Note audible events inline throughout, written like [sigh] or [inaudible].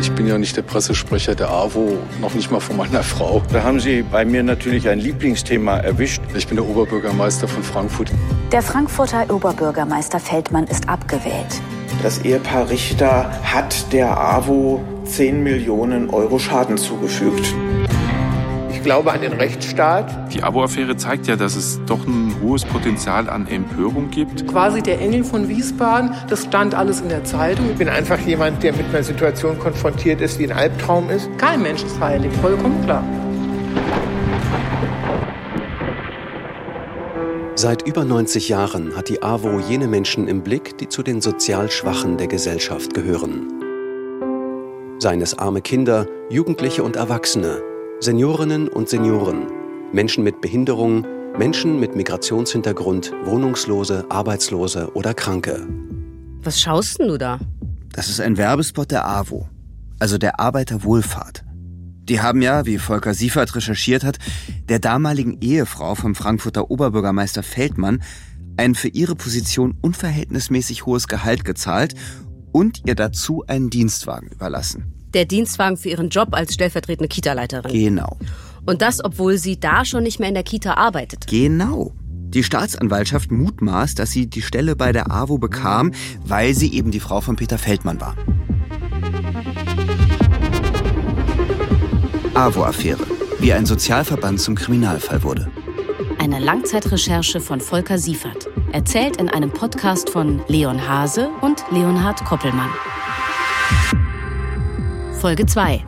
Ich bin ja nicht der Pressesprecher der AWO, noch nicht mal von meiner Frau. Da haben Sie bei mir natürlich ein Lieblingsthema erwischt. Ich bin der Oberbürgermeister von Frankfurt. Der Frankfurter Oberbürgermeister Feldmann ist abgewählt. Das Ehepaar Richter hat der AWO 10 Millionen Euro Schaden zugefügt. Ich glaube an den Rechtsstaat. Die Abo-Affäre zeigt ja, dass es doch ein hohes Potenzial an Empörung gibt. Quasi der Engel von Wiesbaden, das stand alles in der Zeitung. Ich bin einfach jemand, der mit einer Situation konfrontiert ist, die ein Albtraum ist. Kein Mensch ist heilig, vollkommen klar. Seit über 90 Jahren hat die AWO jene Menschen im Blick, die zu den sozial Schwachen der Gesellschaft gehören. Seien es arme Kinder, Jugendliche und Erwachsene, Seniorinnen und Senioren, Menschen mit Behinderung, Menschen mit Migrationshintergrund, Wohnungslose, Arbeitslose oder Kranke. Was schaust denn du da? Das ist ein Werbespot der AWO, also der Arbeiterwohlfahrt. Die haben ja, wie Volker Siefert recherchiert hat, der damaligen Ehefrau vom Frankfurter Oberbürgermeister Feldmann ein für ihre Position unverhältnismäßig hohes Gehalt gezahlt und ihr dazu einen Dienstwagen überlassen der Dienstwagen für ihren Job als stellvertretende Kita-Leiterin. Genau. Und das, obwohl sie da schon nicht mehr in der Kita arbeitet. Genau. Die Staatsanwaltschaft mutmaßt, dass sie die Stelle bei der AWO bekam, weil sie eben die Frau von Peter Feldmann war. AWO-Affäre. Wie ein Sozialverband zum Kriminalfall wurde. Eine Langzeitrecherche von Volker Siefert. Erzählt in einem Podcast von Leon Hase und Leonhard Koppelmann. Folge 2.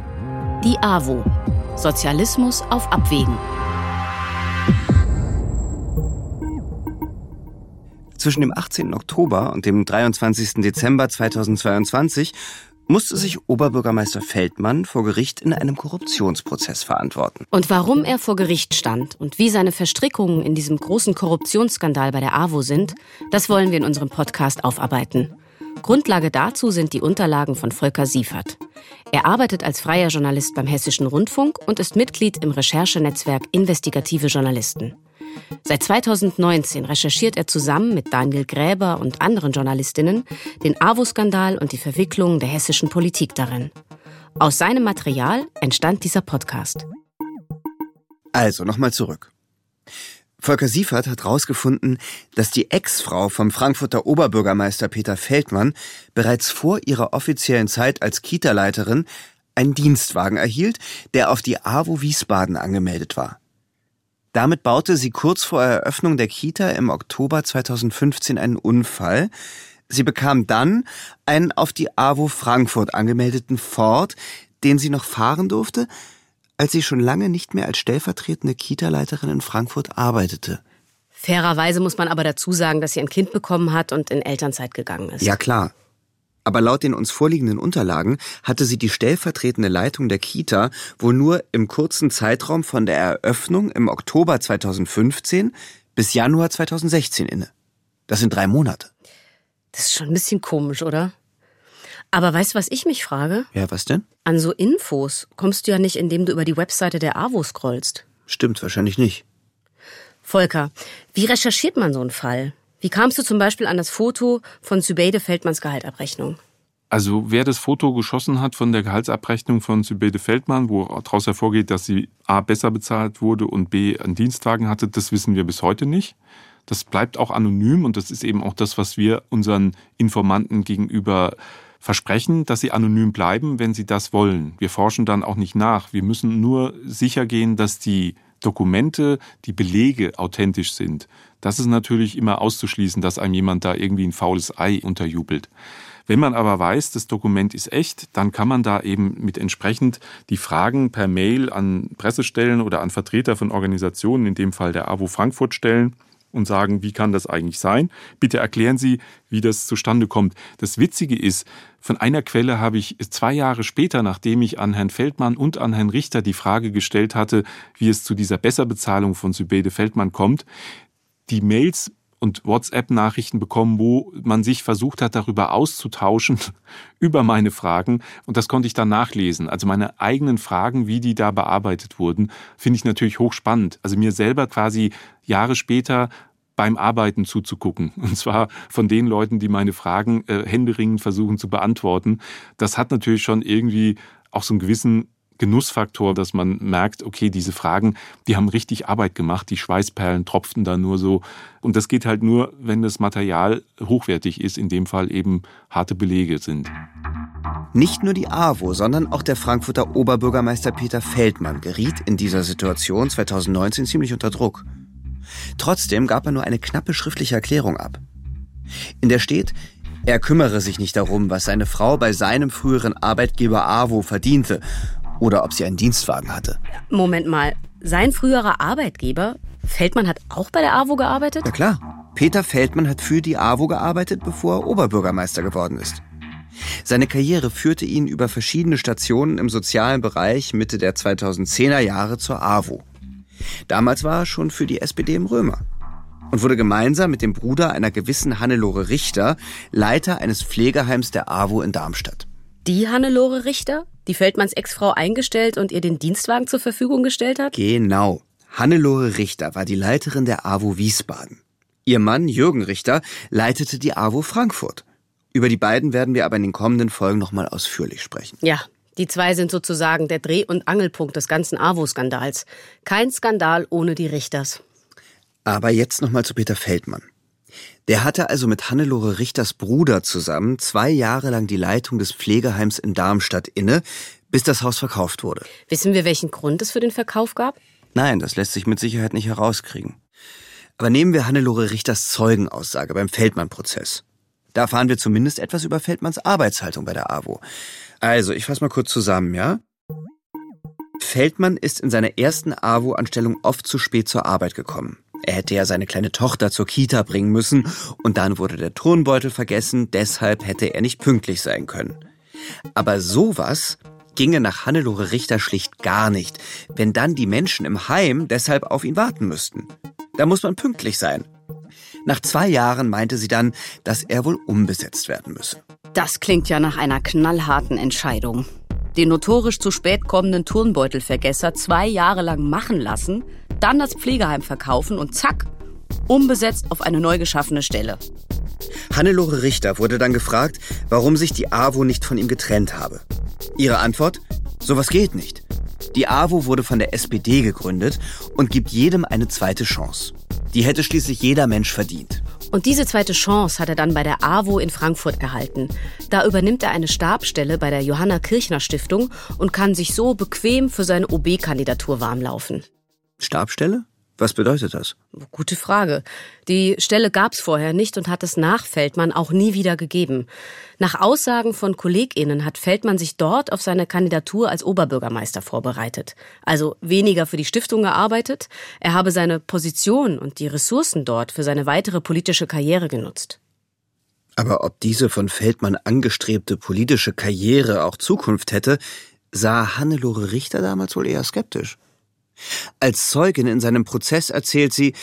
Die AWO. Sozialismus auf Abwägen. Zwischen dem 18. Oktober und dem 23. Dezember 2022 musste sich Oberbürgermeister Feldmann vor Gericht in einem Korruptionsprozess verantworten. Und warum er vor Gericht stand und wie seine Verstrickungen in diesem großen Korruptionsskandal bei der AWO sind, das wollen wir in unserem Podcast aufarbeiten. Grundlage dazu sind die Unterlagen von Volker Siefert. Er arbeitet als freier Journalist beim Hessischen Rundfunk und ist Mitglied im Recherchenetzwerk Investigative Journalisten. Seit 2019 recherchiert er zusammen mit Daniel Gräber und anderen Journalistinnen den AWO-Skandal und die Verwicklungen der hessischen Politik darin. Aus seinem Material entstand dieser Podcast. Also nochmal zurück. Volker Siefert hat herausgefunden, dass die Ex-Frau vom Frankfurter Oberbürgermeister Peter Feldmann bereits vor ihrer offiziellen Zeit als Kita-Leiterin einen Dienstwagen erhielt, der auf die AWO Wiesbaden angemeldet war. Damit baute sie kurz vor Eröffnung der Kita im Oktober 2015 einen Unfall. Sie bekam dann einen auf die AWO Frankfurt angemeldeten Ford, den sie noch fahren durfte, als sie schon lange nicht mehr als stellvertretende Kita-Leiterin in Frankfurt arbeitete. Fairerweise muss man aber dazu sagen, dass sie ein Kind bekommen hat und in Elternzeit gegangen ist. Ja, klar. Aber laut den uns vorliegenden Unterlagen hatte sie die stellvertretende Leitung der Kita wohl nur im kurzen Zeitraum von der Eröffnung im Oktober 2015 bis Januar 2016 inne. Das sind drei Monate. Das ist schon ein bisschen komisch, oder? Aber weißt du, was ich mich frage? Ja, was denn? An so Infos kommst du ja nicht, indem du über die Webseite der AWO scrollst. Stimmt, wahrscheinlich nicht. Volker, wie recherchiert man so einen Fall? Wie kamst du zum Beispiel an das Foto von Zübeyde Feldmanns Gehaltabrechnung? Also wer das Foto geschossen hat von der Gehaltsabrechnung von Zübeyde Feldmann, wo daraus hervorgeht, dass sie A besser bezahlt wurde und B einen Dienstwagen hatte, das wissen wir bis heute nicht. Das bleibt auch anonym und das ist eben auch das, was wir unseren Informanten gegenüber versprechen, dass sie anonym bleiben, wenn sie das wollen. Wir forschen dann auch nicht nach. Wir müssen nur sicher gehen, dass die Dokumente, die Belege authentisch sind. Das ist natürlich immer auszuschließen, dass einem jemand da irgendwie ein faules Ei unterjubelt. Wenn man aber weiß, das Dokument ist echt, dann kann man da eben mit entsprechend die Fragen per Mail an Pressestellen oder an Vertreter von Organisationen, in dem Fall der AWO Frankfurt stellen und sagen, wie kann das eigentlich sein? Bitte erklären Sie, wie das zustande kommt. Das Witzige ist, von einer Quelle habe ich zwei Jahre später, nachdem ich an Herrn Feldmann und an Herrn Richter die Frage gestellt hatte, wie es zu dieser Besserbezahlung von Sybede Feldmann kommt, die Mails und WhatsApp-Nachrichten bekommen, wo man sich versucht hat, darüber auszutauschen, [laughs] über meine Fragen. Und das konnte ich dann nachlesen. Also meine eigenen Fragen, wie die da bearbeitet wurden, finde ich natürlich hochspannend. Also mir selber quasi Jahre später beim Arbeiten zuzugucken. [laughs] Und zwar von den Leuten, die meine Fragen äh, händeringend versuchen zu beantworten. Das hat natürlich schon irgendwie auch so einen gewissen Genussfaktor, dass man merkt, okay, diese Fragen, die haben richtig Arbeit gemacht, die Schweißperlen tropften da nur so. Und das geht halt nur, wenn das Material hochwertig ist, in dem Fall eben harte Belege sind. Nicht nur die AWO, sondern auch der Frankfurter Oberbürgermeister Peter Feldmann geriet in dieser Situation 2019 ziemlich unter Druck. Trotzdem gab er nur eine knappe schriftliche Erklärung ab. In der steht, er kümmere sich nicht darum, was seine Frau bei seinem früheren Arbeitgeber AWO verdiente oder ob sie einen Dienstwagen hatte. Moment mal, sein früherer Arbeitgeber, Feldmann hat auch bei der AWO gearbeitet? Na klar. Peter Feldmann hat für die AWO gearbeitet, bevor er Oberbürgermeister geworden ist. Seine Karriere führte ihn über verschiedene Stationen im sozialen Bereich Mitte der 2010er Jahre zur AWO. Damals war er schon für die SPD im Römer und wurde gemeinsam mit dem Bruder einer gewissen Hannelore Richter Leiter eines Pflegeheims der AWO in Darmstadt. Die Hannelore Richter? Die Feldmanns Ex-Frau eingestellt und ihr den Dienstwagen zur Verfügung gestellt hat? Genau. Hannelore Richter war die Leiterin der AWO Wiesbaden. Ihr Mann Jürgen Richter leitete die AWO Frankfurt. Über die beiden werden wir aber in den kommenden Folgen nochmal ausführlich sprechen. Ja, die zwei sind sozusagen der Dreh- und Angelpunkt des ganzen AWO-Skandals. Kein Skandal ohne die Richters. Aber jetzt nochmal zu Peter Feldmann. Der hatte also mit Hannelore Richters Bruder zusammen zwei Jahre lang die Leitung des Pflegeheims in Darmstadt inne, bis das Haus verkauft wurde. Wissen wir, welchen Grund es für den Verkauf gab? Nein, das lässt sich mit Sicherheit nicht herauskriegen. Aber nehmen wir Hannelore Richters Zeugenaussage beim Feldmann-Prozess. Da erfahren wir zumindest etwas über Feldmanns Arbeitshaltung bei der AWO. Also, ich fasse mal kurz zusammen, ja? Feldmann ist in seiner ersten AWO-Anstellung oft zu spät zur Arbeit gekommen. Er hätte ja seine kleine Tochter zur Kita bringen müssen und dann wurde der Turnbeutel vergessen, deshalb hätte er nicht pünktlich sein können. Aber sowas ginge nach Hannelore Richter schlicht gar nicht, wenn dann die Menschen im Heim deshalb auf ihn warten müssten. Da muss man pünktlich sein. Nach zwei Jahren meinte sie dann, dass er wohl umbesetzt werden müsse. Das klingt ja nach einer knallharten Entscheidung. Den notorisch zu spät kommenden Turnbeutelvergesser zwei Jahre lang machen lassen, dann das Pflegeheim verkaufen und zack, umbesetzt auf eine neu geschaffene Stelle. Hannelore Richter wurde dann gefragt, warum sich die AWO nicht von ihm getrennt habe. Ihre Antwort? Sowas geht nicht. Die AWO wurde von der SPD gegründet und gibt jedem eine zweite Chance. Die hätte schließlich jeder Mensch verdient. Und diese zweite Chance hat er dann bei der AWO in Frankfurt erhalten. Da übernimmt er eine Stabstelle bei der Johanna Kirchner Stiftung und kann sich so bequem für seine OB-Kandidatur warmlaufen. Stabstelle? Was bedeutet das? Gute Frage. Die Stelle gab es vorher nicht und hat es nach Feldmann auch nie wieder gegeben. Nach Aussagen von KollegInnen hat Feldmann sich dort auf seine Kandidatur als Oberbürgermeister vorbereitet. Also weniger für die Stiftung gearbeitet. Er habe seine Position und die Ressourcen dort für seine weitere politische Karriere genutzt. Aber ob diese von Feldmann angestrebte politische Karriere auch Zukunft hätte, sah Hannelore Richter damals wohl eher skeptisch. Als Zeugin in seinem Prozess erzählt sie,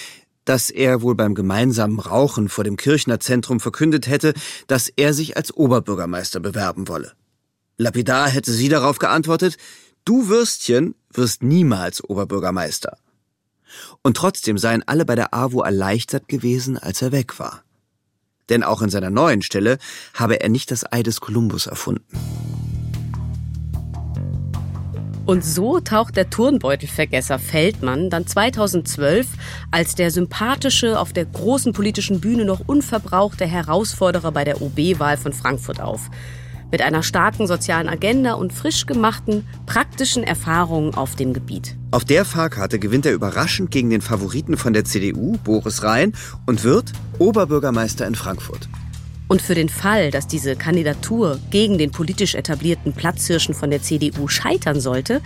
dass er wohl beim gemeinsamen Rauchen vor dem Kirchner Zentrum verkündet hätte, dass er sich als Oberbürgermeister bewerben wolle. Lapidar hätte sie darauf geantwortet, du Würstchen wirst niemals Oberbürgermeister. Und trotzdem seien alle bei der AWO erleichtert gewesen, als er weg war. Denn auch in seiner neuen Stelle habe er nicht das Ei des Kolumbus erfunden. Und so taucht der Turnbeutelvergesser Feldmann dann 2012 als der sympathische, auf der großen politischen Bühne noch unverbrauchte Herausforderer bei der OB-Wahl von Frankfurt auf. Mit einer starken sozialen Agenda und frisch gemachten, praktischen Erfahrungen auf dem Gebiet. Auf der Fahrkarte gewinnt er überraschend gegen den Favoriten von der CDU, Boris Rhein, und wird Oberbürgermeister in Frankfurt. Und für den Fall, dass diese Kandidatur gegen den politisch etablierten Platzhirschen von der CDU scheitern sollte,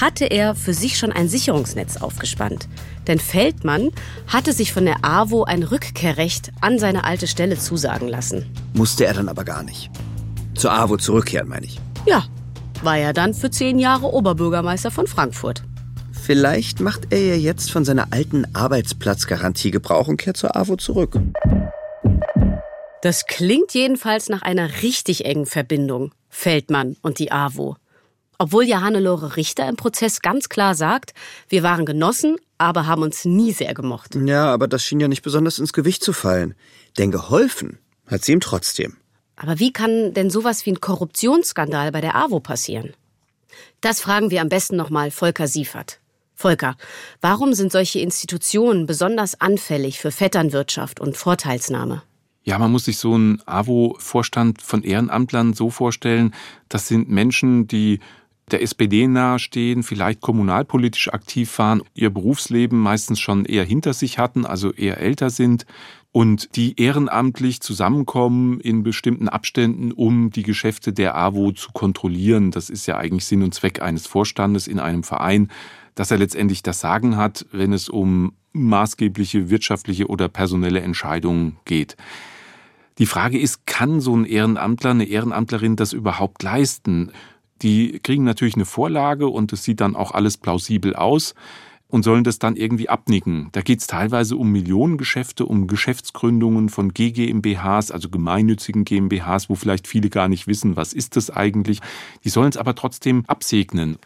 hatte er für sich schon ein Sicherungsnetz aufgespannt. Denn Feldmann hatte sich von der AWO ein Rückkehrrecht an seine alte Stelle zusagen lassen. Musste er dann aber gar nicht. Zur AWO zurückkehren, meine ich. Ja, war er dann für zehn Jahre Oberbürgermeister von Frankfurt. Vielleicht macht er ja jetzt von seiner alten Arbeitsplatzgarantie Gebrauch und kehrt zur AWO zurück. Das klingt jedenfalls nach einer richtig engen Verbindung, Feldmann und die AWO. Obwohl ja Hannelore Richter im Prozess ganz klar sagt, wir waren Genossen, aber haben uns nie sehr gemocht. Ja, aber das schien ja nicht besonders ins Gewicht zu fallen. Denn geholfen hat sie ihm trotzdem. Aber wie kann denn sowas wie ein Korruptionsskandal bei der AWO passieren? Das fragen wir am besten nochmal Volker Siefert. Volker, warum sind solche Institutionen besonders anfällig für Vetternwirtschaft und Vorteilsnahme? Ja, man muss sich so einen AWO-Vorstand von Ehrenamtlern so vorstellen, das sind Menschen, die der SPD nahestehen, vielleicht kommunalpolitisch aktiv waren, ihr Berufsleben meistens schon eher hinter sich hatten, also eher älter sind und die ehrenamtlich zusammenkommen in bestimmten Abständen, um die Geschäfte der AWO zu kontrollieren. Das ist ja eigentlich Sinn und Zweck eines Vorstandes in einem Verein, dass er letztendlich das Sagen hat, wenn es um maßgebliche wirtschaftliche oder personelle Entscheidungen geht. Die Frage ist, kann so ein Ehrenamtler, eine Ehrenamtlerin das überhaupt leisten? Die kriegen natürlich eine Vorlage und es sieht dann auch alles plausibel aus und sollen das dann irgendwie abnicken. Da geht es teilweise um Millionengeschäfte, um Geschäftsgründungen von GGMBHs, also gemeinnützigen GmbHs, wo vielleicht viele gar nicht wissen, was ist das eigentlich. Die sollen es aber trotzdem absegnen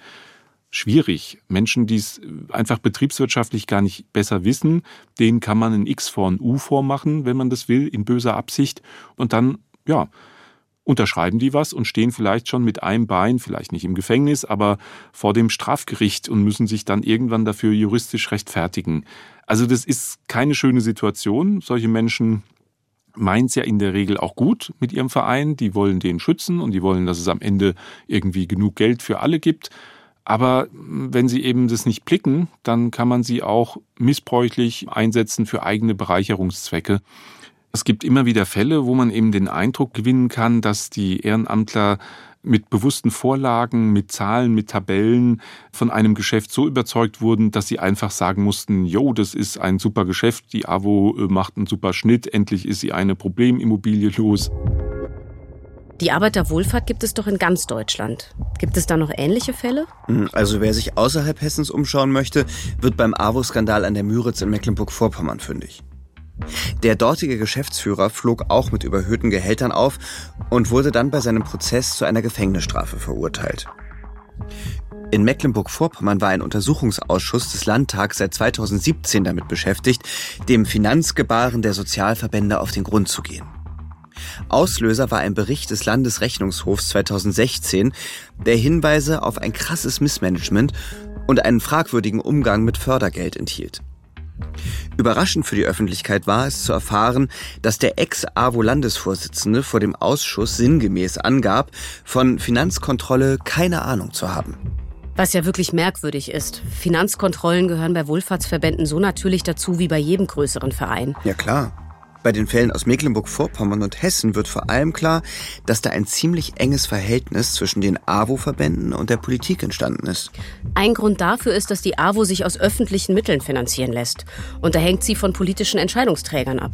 schwierig. Menschen, die es einfach betriebswirtschaftlich gar nicht besser wissen, denen kann man ein X vor ein U vormachen, wenn man das will, in böser Absicht. Und dann, ja, unterschreiben die was und stehen vielleicht schon mit einem Bein, vielleicht nicht im Gefängnis, aber vor dem Strafgericht und müssen sich dann irgendwann dafür juristisch rechtfertigen. Also das ist keine schöne Situation. Solche Menschen meinen es ja in der Regel auch gut mit ihrem Verein. Die wollen den schützen und die wollen, dass es am Ende irgendwie genug Geld für alle gibt. Aber wenn sie eben das nicht blicken, dann kann man sie auch missbräuchlich einsetzen für eigene Bereicherungszwecke. Es gibt immer wieder Fälle, wo man eben den Eindruck gewinnen kann, dass die Ehrenamtler mit bewussten Vorlagen, mit Zahlen, mit Tabellen von einem Geschäft so überzeugt wurden, dass sie einfach sagen mussten, jo, das ist ein super Geschäft, die AWO macht einen super Schnitt, endlich ist sie eine Problemimmobilie los. Die Arbeiterwohlfahrt gibt es doch in ganz Deutschland. Gibt es da noch ähnliche Fälle? Hm, also wer sich außerhalb Hessens umschauen möchte, wird beim AWO-Skandal an der Müritz in Mecklenburg-Vorpommern fündig. Der dortige Geschäftsführer flog auch mit überhöhten Gehältern auf und wurde dann bei seinem Prozess zu einer Gefängnisstrafe verurteilt. In Mecklenburg-Vorpommern war ein Untersuchungsausschuss des Landtags seit 2017 damit beschäftigt, dem Finanzgebaren der Sozialverbände auf den Grund zu gehen. Auslöser war ein Bericht des Landesrechnungshofs 2016, der Hinweise auf ein krasses Missmanagement und einen fragwürdigen Umgang mit Fördergeld enthielt. Überraschend für die Öffentlichkeit war es zu erfahren, dass der Ex-AWO-Landesvorsitzende vor dem Ausschuss sinngemäß angab, von Finanzkontrolle keine Ahnung zu haben. Was ja wirklich merkwürdig ist. Finanzkontrollen gehören bei Wohlfahrtsverbänden so natürlich dazu wie bei jedem größeren Verein. Ja klar. Bei den Fällen aus Mecklenburg-Vorpommern und Hessen wird vor allem klar, dass da ein ziemlich enges Verhältnis zwischen den AWO-Verbänden und der Politik entstanden ist. Ein Grund dafür ist, dass die AWO sich aus öffentlichen Mitteln finanzieren lässt. Und da hängt sie von politischen Entscheidungsträgern ab.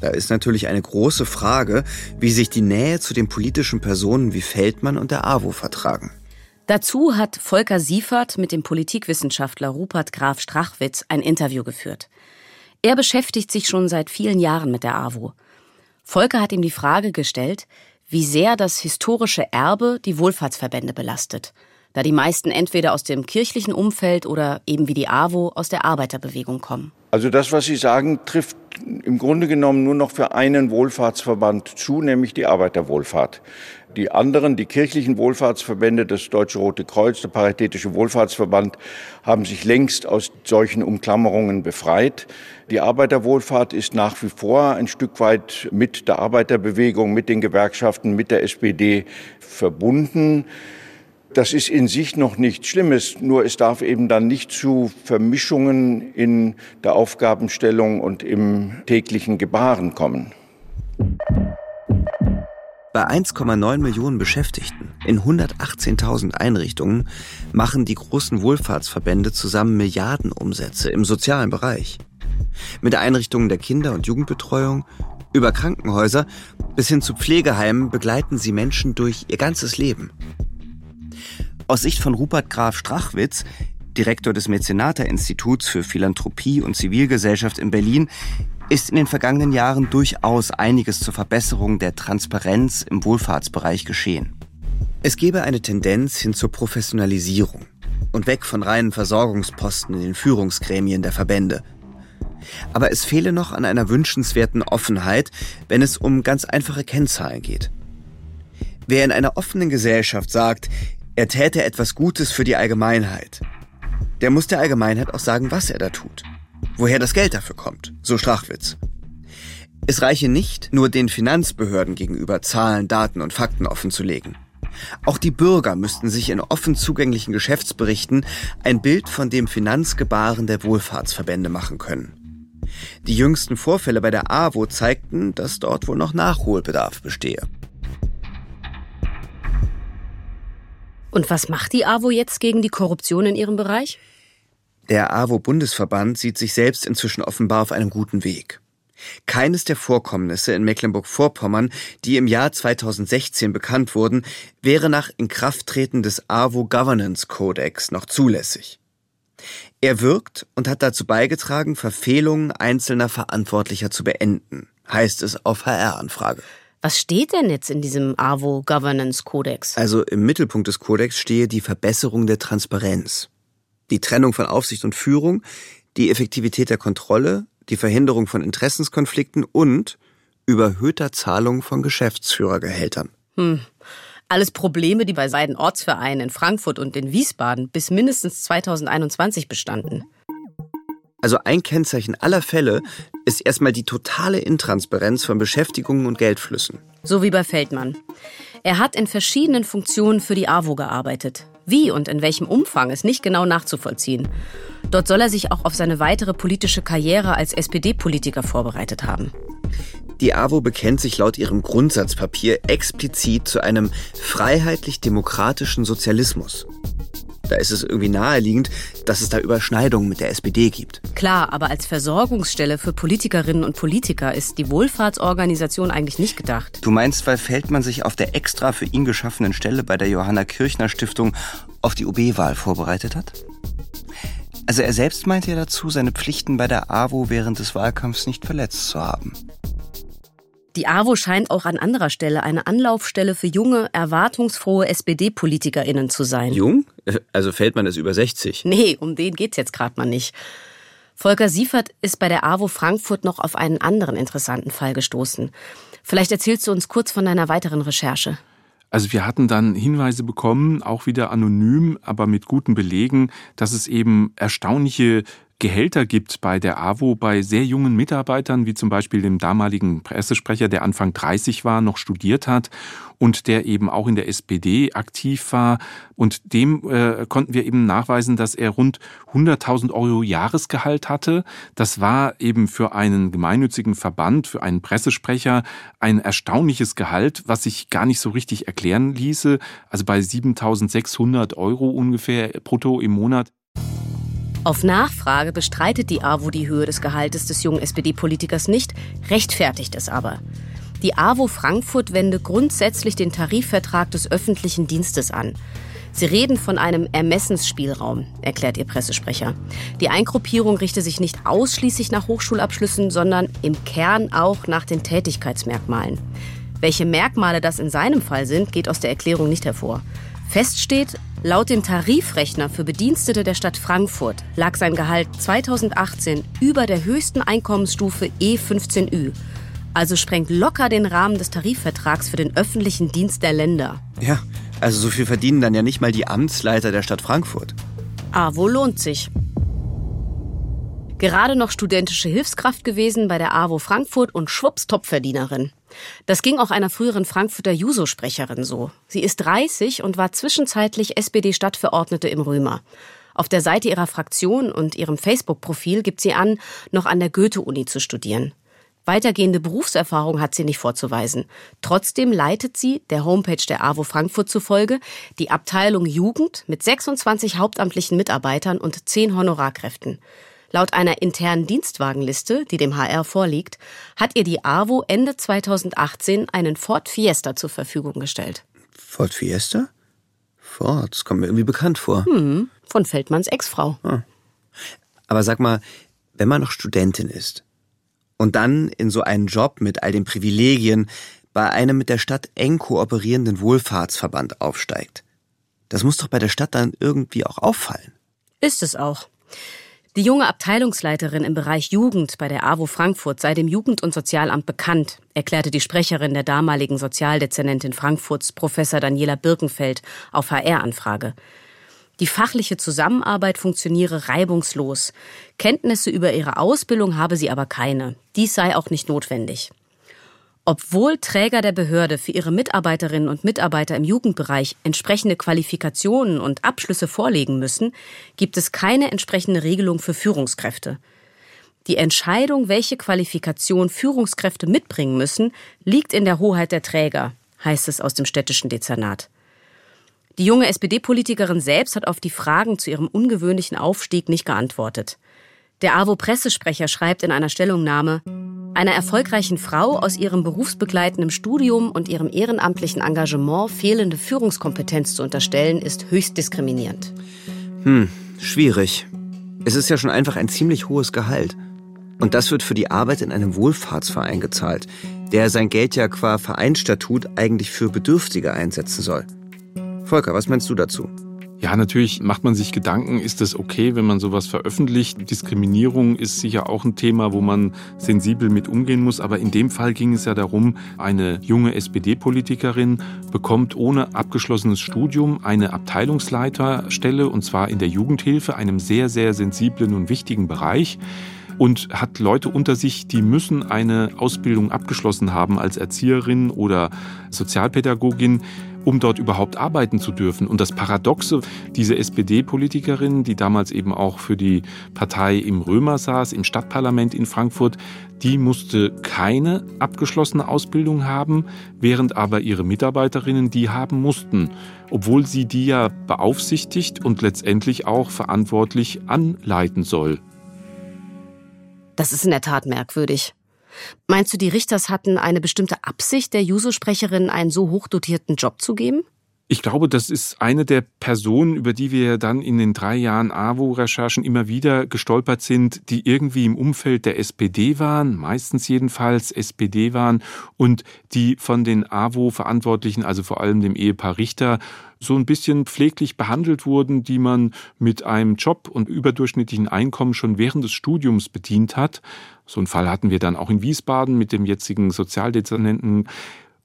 Da ist natürlich eine große Frage, wie sich die Nähe zu den politischen Personen wie Feldmann und der AWO vertragen. Dazu hat Volker Siefert mit dem Politikwissenschaftler Rupert Graf Strachwitz ein Interview geführt. Er beschäftigt sich schon seit vielen Jahren mit der AWO. Volker hat ihm die Frage gestellt, wie sehr das historische Erbe die Wohlfahrtsverbände belastet, da die meisten entweder aus dem kirchlichen Umfeld oder eben wie die AWO aus der Arbeiterbewegung kommen. Also das, was Sie sagen, trifft im Grunde genommen nur noch für einen Wohlfahrtsverband zu, nämlich die Arbeiterwohlfahrt. Die anderen, die kirchlichen Wohlfahrtsverbände, das Deutsche Rote Kreuz, der Paritätische Wohlfahrtsverband, haben sich längst aus solchen Umklammerungen befreit. Die Arbeiterwohlfahrt ist nach wie vor ein Stück weit mit der Arbeiterbewegung, mit den Gewerkschaften, mit der SPD verbunden. Das ist in sich noch nichts Schlimmes, nur es darf eben dann nicht zu Vermischungen in der Aufgabenstellung und im täglichen Gebaren kommen. Bei 1,9 Millionen Beschäftigten in 118.000 Einrichtungen machen die großen Wohlfahrtsverbände zusammen Milliardenumsätze im sozialen Bereich. Mit Einrichtungen der Kinder- und Jugendbetreuung, über Krankenhäuser bis hin zu Pflegeheimen begleiten sie Menschen durch ihr ganzes Leben. Aus Sicht von Rupert Graf Strachwitz, Direktor des Mäzenata-Instituts für Philanthropie und Zivilgesellschaft in Berlin, ist in den vergangenen Jahren durchaus einiges zur Verbesserung der Transparenz im Wohlfahrtsbereich geschehen. Es gebe eine Tendenz hin zur Professionalisierung und weg von reinen Versorgungsposten in den Führungsgremien der Verbände. Aber es fehle noch an einer wünschenswerten Offenheit, wenn es um ganz einfache Kennzahlen geht. Wer in einer offenen Gesellschaft sagt, er täte etwas Gutes für die Allgemeinheit, der muss der Allgemeinheit auch sagen, was er da tut. Woher das Geld dafür kommt, so Strachwitz. Es reiche nicht, nur den Finanzbehörden gegenüber Zahlen, Daten und Fakten offenzulegen. Auch die Bürger müssten sich in offen zugänglichen Geschäftsberichten ein Bild von dem Finanzgebaren der Wohlfahrtsverbände machen können. Die jüngsten Vorfälle bei der AWO zeigten, dass dort wohl noch Nachholbedarf bestehe. Und was macht die AWO jetzt gegen die Korruption in ihrem Bereich? Der AWO-Bundesverband sieht sich selbst inzwischen offenbar auf einem guten Weg. Keines der Vorkommnisse in Mecklenburg-Vorpommern, die im Jahr 2016 bekannt wurden, wäre nach Inkrafttreten des AWO Governance Codex noch zulässig. Er wirkt und hat dazu beigetragen, Verfehlungen einzelner Verantwortlicher zu beenden, heißt es auf HR-Anfrage. Was steht denn jetzt in diesem AWO Governance Codex? Also im Mittelpunkt des Codex stehe die Verbesserung der Transparenz, die Trennung von Aufsicht und Führung, die Effektivität der Kontrolle, die Verhinderung von Interessenskonflikten und überhöhter Zahlung von Geschäftsführergehältern. Hm. Alles Probleme, die bei beiden Ortsvereinen in Frankfurt und in Wiesbaden bis mindestens 2021 bestanden. Also ein Kennzeichen aller Fälle ist erstmal die totale Intransparenz von Beschäftigungen und Geldflüssen. So wie bei Feldmann. Er hat in verschiedenen Funktionen für die AWO gearbeitet. Wie und in welchem Umfang ist nicht genau nachzuvollziehen. Dort soll er sich auch auf seine weitere politische Karriere als SPD-Politiker vorbereitet haben. Die AWO bekennt sich laut ihrem Grundsatzpapier explizit zu einem freiheitlich-demokratischen Sozialismus. Da ist es irgendwie naheliegend, dass es da Überschneidungen mit der SPD gibt. Klar, aber als Versorgungsstelle für Politikerinnen und Politiker ist die Wohlfahrtsorganisation eigentlich nicht gedacht. Du meinst, weil Feldmann sich auf der extra für ihn geschaffenen Stelle bei der Johanna Kirchner Stiftung auf die OB-Wahl vorbereitet hat? Also er selbst meinte ja dazu, seine Pflichten bei der AWO während des Wahlkampfs nicht verletzt zu haben. Die AWO scheint auch an anderer Stelle eine Anlaufstelle für junge, erwartungsfrohe SPD-PolitikerInnen zu sein. Jung? Also Feldmann ist über 60. Nee, um den geht's jetzt gerade mal nicht. Volker Siefert ist bei der AWO Frankfurt noch auf einen anderen interessanten Fall gestoßen. Vielleicht erzählst du uns kurz von deiner weiteren Recherche. Also wir hatten dann Hinweise bekommen, auch wieder anonym, aber mit guten Belegen, dass es eben erstaunliche Gehälter gibt bei der AWO bei sehr jungen Mitarbeitern, wie zum Beispiel dem damaligen Pressesprecher, der Anfang 30 war, noch studiert hat und der eben auch in der SPD aktiv war. Und dem äh, konnten wir eben nachweisen, dass er rund 100.000 Euro Jahresgehalt hatte. Das war eben für einen gemeinnützigen Verband, für einen Pressesprecher ein erstaunliches Gehalt, was sich gar nicht so richtig erklären ließe. Also bei 7.600 Euro ungefähr brutto im Monat. Auf Nachfrage bestreitet die AWO die Höhe des Gehaltes des jungen SPD-Politikers nicht, rechtfertigt es aber. Die AWO Frankfurt wende grundsätzlich den Tarifvertrag des öffentlichen Dienstes an. Sie reden von einem Ermessensspielraum, erklärt ihr Pressesprecher. Die Eingruppierung richte sich nicht ausschließlich nach Hochschulabschlüssen, sondern im Kern auch nach den Tätigkeitsmerkmalen. Welche Merkmale das in seinem Fall sind, geht aus der Erklärung nicht hervor. Fest steht, laut dem Tarifrechner für Bedienstete der Stadt Frankfurt lag sein Gehalt 2018 über der höchsten Einkommensstufe E15Ü. Also sprengt locker den Rahmen des Tarifvertrags für den öffentlichen Dienst der Länder. Ja, also so viel verdienen dann ja nicht mal die Amtsleiter der Stadt Frankfurt. Ah, wo lohnt sich? Gerade noch studentische Hilfskraft gewesen bei der AWO Frankfurt und schwupps Topverdienerin. Das ging auch einer früheren Frankfurter Juso-Sprecherin so. Sie ist 30 und war zwischenzeitlich SPD-Stadtverordnete im Römer. Auf der Seite ihrer Fraktion und ihrem Facebook-Profil gibt sie an, noch an der Goethe-Uni zu studieren. Weitergehende Berufserfahrung hat sie nicht vorzuweisen. Trotzdem leitet sie, der Homepage der AWO Frankfurt zufolge, die Abteilung Jugend mit 26 hauptamtlichen Mitarbeitern und 10 Honorarkräften. Laut einer internen Dienstwagenliste, die dem HR vorliegt, hat ihr die AWO Ende 2018 einen Ford Fiesta zur Verfügung gestellt. Ford Fiesta? Ford, das kommt mir irgendwie bekannt vor. Hm, von Feldmanns Ex-Frau. Ah. Aber sag mal, wenn man noch Studentin ist und dann in so einen Job mit all den Privilegien bei einem mit der Stadt eng kooperierenden Wohlfahrtsverband aufsteigt. Das muss doch bei der Stadt dann irgendwie auch auffallen. Ist es auch. Die junge Abteilungsleiterin im Bereich Jugend bei der AWO Frankfurt sei dem Jugend- und Sozialamt bekannt, erklärte die Sprecherin der damaligen Sozialdezernentin Frankfurts, Professor Daniela Birkenfeld, auf HR-Anfrage. Die fachliche Zusammenarbeit funktioniere reibungslos. Kenntnisse über ihre Ausbildung habe sie aber keine. Dies sei auch nicht notwendig. Obwohl Träger der Behörde für ihre Mitarbeiterinnen und Mitarbeiter im Jugendbereich entsprechende Qualifikationen und Abschlüsse vorlegen müssen, gibt es keine entsprechende Regelung für Führungskräfte. Die Entscheidung, welche Qualifikation Führungskräfte mitbringen müssen, liegt in der Hoheit der Träger, heißt es aus dem städtischen Dezernat. Die junge SPD-Politikerin selbst hat auf die Fragen zu ihrem ungewöhnlichen Aufstieg nicht geantwortet. Der AWO-Pressesprecher schreibt in einer Stellungnahme, einer erfolgreichen Frau aus ihrem berufsbegleitenden Studium und ihrem ehrenamtlichen Engagement fehlende Führungskompetenz zu unterstellen, ist höchst diskriminierend. Hm, schwierig. Es ist ja schon einfach ein ziemlich hohes Gehalt. Und das wird für die Arbeit in einem Wohlfahrtsverein gezahlt, der sein Geld ja qua Vereinsstatut eigentlich für Bedürftige einsetzen soll. Volker, was meinst du dazu? Ja, natürlich macht man sich Gedanken, ist es okay, wenn man sowas veröffentlicht? Diskriminierung ist sicher auch ein Thema, wo man sensibel mit umgehen muss. Aber in dem Fall ging es ja darum, eine junge SPD-Politikerin bekommt ohne abgeschlossenes Studium eine Abteilungsleiterstelle, und zwar in der Jugendhilfe, einem sehr, sehr sensiblen und wichtigen Bereich und hat Leute unter sich, die müssen eine Ausbildung abgeschlossen haben als Erzieherin oder Sozialpädagogin um dort überhaupt arbeiten zu dürfen. Und das Paradoxe, diese SPD-Politikerin, die damals eben auch für die Partei im Römer saß, im Stadtparlament in Frankfurt, die musste keine abgeschlossene Ausbildung haben, während aber ihre Mitarbeiterinnen die haben mussten, obwohl sie die ja beaufsichtigt und letztendlich auch verantwortlich anleiten soll. Das ist in der Tat merkwürdig. Meinst du, die Richters hatten eine bestimmte Absicht, der Juso-Sprecherin einen so hochdotierten Job zu geben? Ich glaube, das ist eine der Personen, über die wir dann in den drei Jahren AWO-Recherchen immer wieder gestolpert sind, die irgendwie im Umfeld der SPD waren, meistens jedenfalls SPD waren und die von den AWO-Verantwortlichen, also vor allem dem Ehepaar Richter, so ein bisschen pfleglich behandelt wurden, die man mit einem Job und überdurchschnittlichen Einkommen schon während des Studiums bedient hat. So einen Fall hatten wir dann auch in Wiesbaden mit dem jetzigen Sozialdezernenten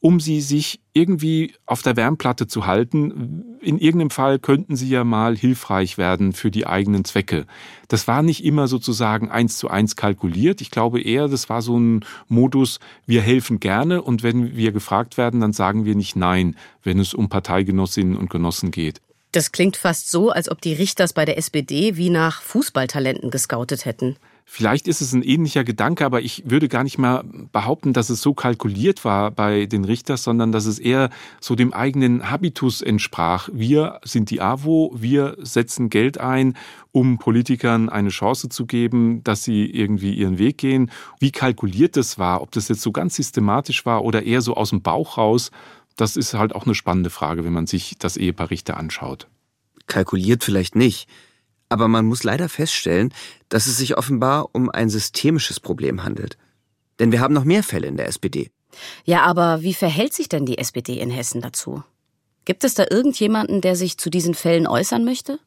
um sie sich irgendwie auf der Wärmplatte zu halten. In irgendeinem Fall könnten sie ja mal hilfreich werden für die eigenen Zwecke. Das war nicht immer sozusagen eins zu eins kalkuliert. Ich glaube eher, das war so ein Modus, wir helfen gerne und wenn wir gefragt werden, dann sagen wir nicht nein, wenn es um Parteigenossinnen und Genossen geht. Das klingt fast so, als ob die Richters bei der SPD wie nach Fußballtalenten gescoutet hätten. Vielleicht ist es ein ähnlicher Gedanke, aber ich würde gar nicht mal behaupten, dass es so kalkuliert war bei den Richters, sondern dass es eher so dem eigenen Habitus entsprach. Wir sind die AWO, wir setzen Geld ein, um Politikern eine Chance zu geben, dass sie irgendwie ihren Weg gehen. Wie kalkuliert das war, ob das jetzt so ganz systematisch war oder eher so aus dem Bauch raus, das ist halt auch eine spannende Frage, wenn man sich das Ehepaar Richter anschaut. Kalkuliert vielleicht nicht. Aber man muss leider feststellen, dass es sich offenbar um ein systemisches Problem handelt. Denn wir haben noch mehr Fälle in der SPD. Ja, aber wie verhält sich denn die SPD in Hessen dazu? Gibt es da irgendjemanden, der sich zu diesen Fällen äußern möchte?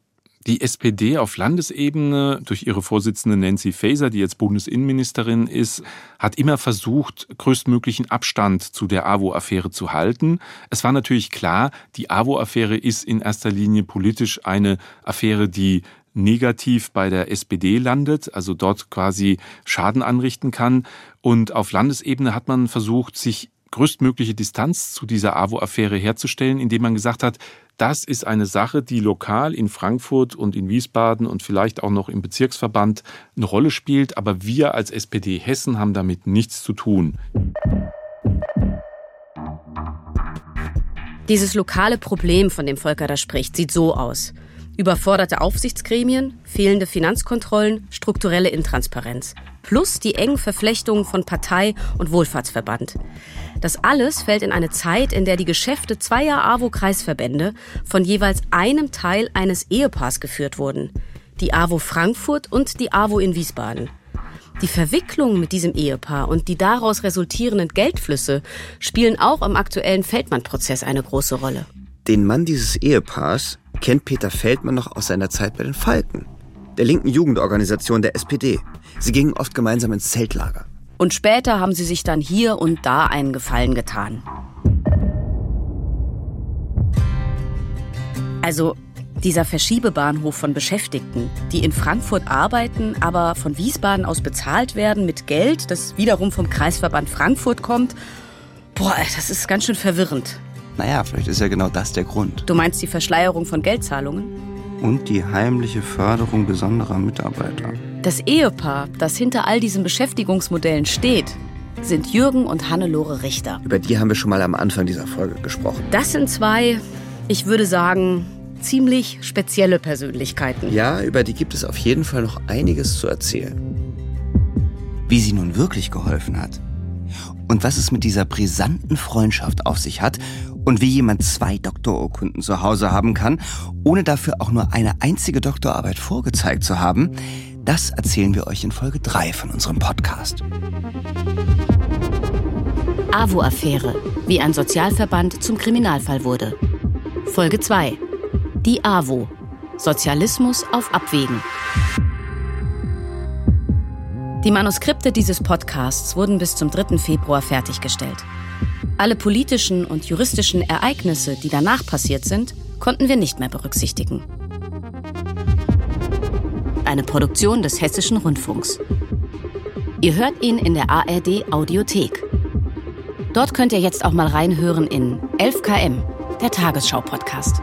Die SPD auf Landesebene durch ihre Vorsitzende Nancy Faeser, die jetzt Bundesinnenministerin ist, hat immer versucht, größtmöglichen Abstand zu der AWO-Affäre zu halten. Es war natürlich klar, die AWO-Affäre ist in erster Linie politisch eine Affäre, die negativ bei der SPD landet, also dort quasi Schaden anrichten kann. Und auf Landesebene hat man versucht, sich größtmögliche Distanz zu dieser AWO-Affäre herzustellen, indem man gesagt hat, das ist eine Sache, die lokal in Frankfurt und in Wiesbaden und vielleicht auch noch im Bezirksverband eine Rolle spielt, aber wir als SPD Hessen haben damit nichts zu tun. Dieses lokale Problem, von dem Volker da spricht, sieht so aus. Überforderte Aufsichtsgremien, fehlende Finanzkontrollen, strukturelle Intransparenz. Plus die engen Verflechtungen von Partei und Wohlfahrtsverband. Das alles fällt in eine Zeit, in der die Geschäfte zweier AWO-Kreisverbände von jeweils einem Teil eines Ehepaars geführt wurden. Die AWO Frankfurt und die AWO in Wiesbaden. Die Verwicklung mit diesem Ehepaar und die daraus resultierenden Geldflüsse spielen auch im aktuellen Feldmann-Prozess eine große Rolle. Den Mann dieses Ehepaars kennt Peter Feldmann noch aus seiner Zeit bei den Falken, der linken Jugendorganisation der SPD. Sie gingen oft gemeinsam ins Zeltlager. Und später haben sie sich dann hier und da einen Gefallen getan. Also dieser Verschiebebahnhof von Beschäftigten, die in Frankfurt arbeiten, aber von Wiesbaden aus bezahlt werden mit Geld, das wiederum vom Kreisverband Frankfurt kommt. Boah, das ist ganz schön verwirrend. Naja, vielleicht ist ja genau das der Grund. Du meinst die Verschleierung von Geldzahlungen? Und die heimliche Förderung besonderer Mitarbeiter. Das Ehepaar, das hinter all diesen Beschäftigungsmodellen steht, sind Jürgen und Hannelore Richter. Über die haben wir schon mal am Anfang dieser Folge gesprochen. Das sind zwei, ich würde sagen, ziemlich spezielle Persönlichkeiten. Ja, über die gibt es auf jeden Fall noch einiges zu erzählen. Wie sie nun wirklich geholfen hat. Und was es mit dieser brisanten Freundschaft auf sich hat und wie jemand zwei Doktorurkunden zu Hause haben kann, ohne dafür auch nur eine einzige Doktorarbeit vorgezeigt zu haben, das erzählen wir euch in Folge 3 von unserem Podcast. AWO-Affäre, wie ein Sozialverband zum Kriminalfall wurde. Folge 2. Die AWO. Sozialismus auf Abwägen. Die Manuskripte dieses Podcasts wurden bis zum 3. Februar fertiggestellt. Alle politischen und juristischen Ereignisse, die danach passiert sind, konnten wir nicht mehr berücksichtigen. Eine Produktion des Hessischen Rundfunks. Ihr hört ihn in der ARD Audiothek. Dort könnt ihr jetzt auch mal reinhören in 11KM, der Tagesschau-Podcast.